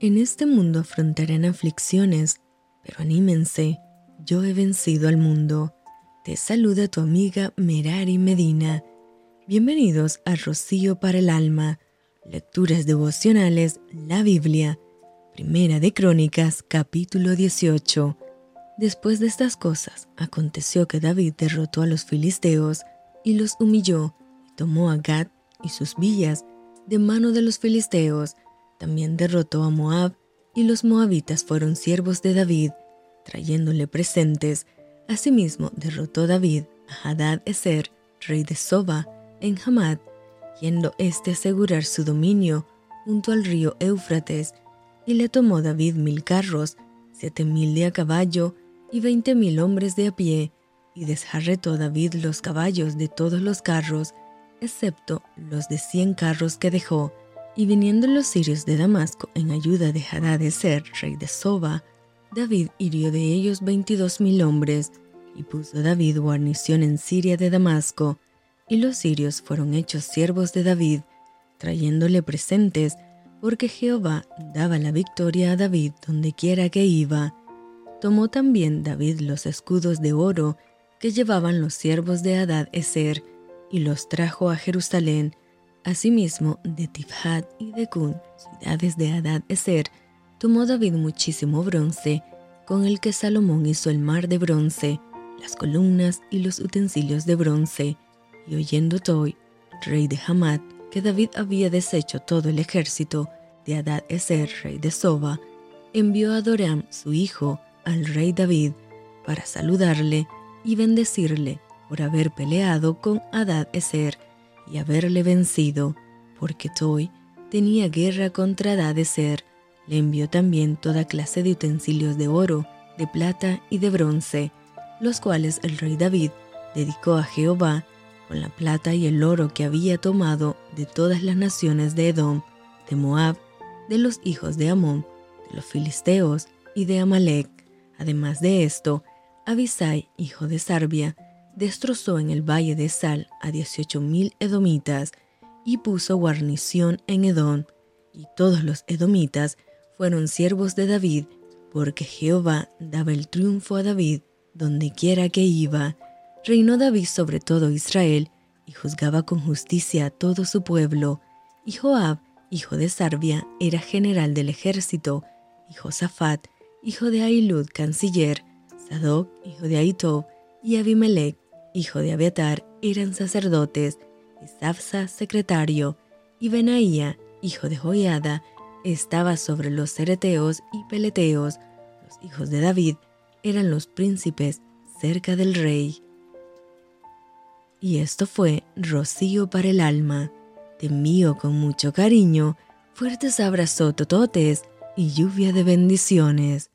En este mundo afrontarán aflicciones, pero anímense, yo he vencido al mundo. Te saluda tu amiga Merari Medina. Bienvenidos a Rocío para el Alma, Lecturas Devocionales, la Biblia, Primera de Crónicas, capítulo 18. Después de estas cosas, aconteció que David derrotó a los filisteos y los humilló, y tomó a Gad y sus villas de mano de los filisteos, también derrotó a Moab, y los moabitas fueron siervos de David, trayéndole presentes. Asimismo derrotó David a Hadad Eser, rey de Soba, en Hamad, yendo éste a asegurar su dominio junto al río Éufrates, y le tomó David mil carros, siete mil de a caballo y veinte mil hombres de a pie, y desjarretó David los caballos de todos los carros, excepto los de cien carros que dejó, y viniendo los sirios de Damasco en ayuda de Hadadezer, rey de Soba, David hirió de ellos veintidós mil hombres, y puso David guarnición en Siria de Damasco, y los sirios fueron hechos siervos de David, trayéndole presentes, porque Jehová daba la victoria a David donde quiera que iba. Tomó también David los escudos de oro que llevaban los siervos de Hadad Eser, y los trajo a Jerusalén, Asimismo, de Tifhat y de Kun, ciudades de Hadad Eser, tomó David muchísimo bronce, con el que Salomón hizo el mar de bronce, las columnas y los utensilios de bronce. Y oyendo Toi, rey de Hamad, que David había deshecho todo el ejército de Hadad Eser, rey de Soba, envió a Doram, su hijo, al rey David, para saludarle y bendecirle por haber peleado con Hadad Eser, y haberle vencido, porque Toy tenía guerra contra Dadeser, le envió también toda clase de utensilios de oro, de plata y de bronce, los cuales el rey David dedicó a Jehová con la plata y el oro que había tomado de todas las naciones de Edom, de Moab, de los hijos de Amón, de los filisteos y de Amalek. Además de esto, Abisai, hijo de Sarbia, destrozó en el valle de Sal a dieciocho mil edomitas y puso guarnición en Edom, y todos los edomitas fueron siervos de David, porque Jehová daba el triunfo a David donde quiera que iba. Reinó David sobre todo Israel, y juzgaba con justicia a todo su pueblo. Y Joab, hijo de Sarbia, era general del ejército, y Josafat, hijo de Ailud, canciller, Sadoc, hijo de Aitob, y Abimelech, hijo de Abiatar, eran sacerdotes, y Safsa secretario, y Benaía, hijo de Joiada, estaba sobre los cereteos y peleteos. Los hijos de David eran los príncipes cerca del rey. Y esto fue rocío para el alma. Te con mucho cariño, fuertes abrazos tototes y lluvia de bendiciones.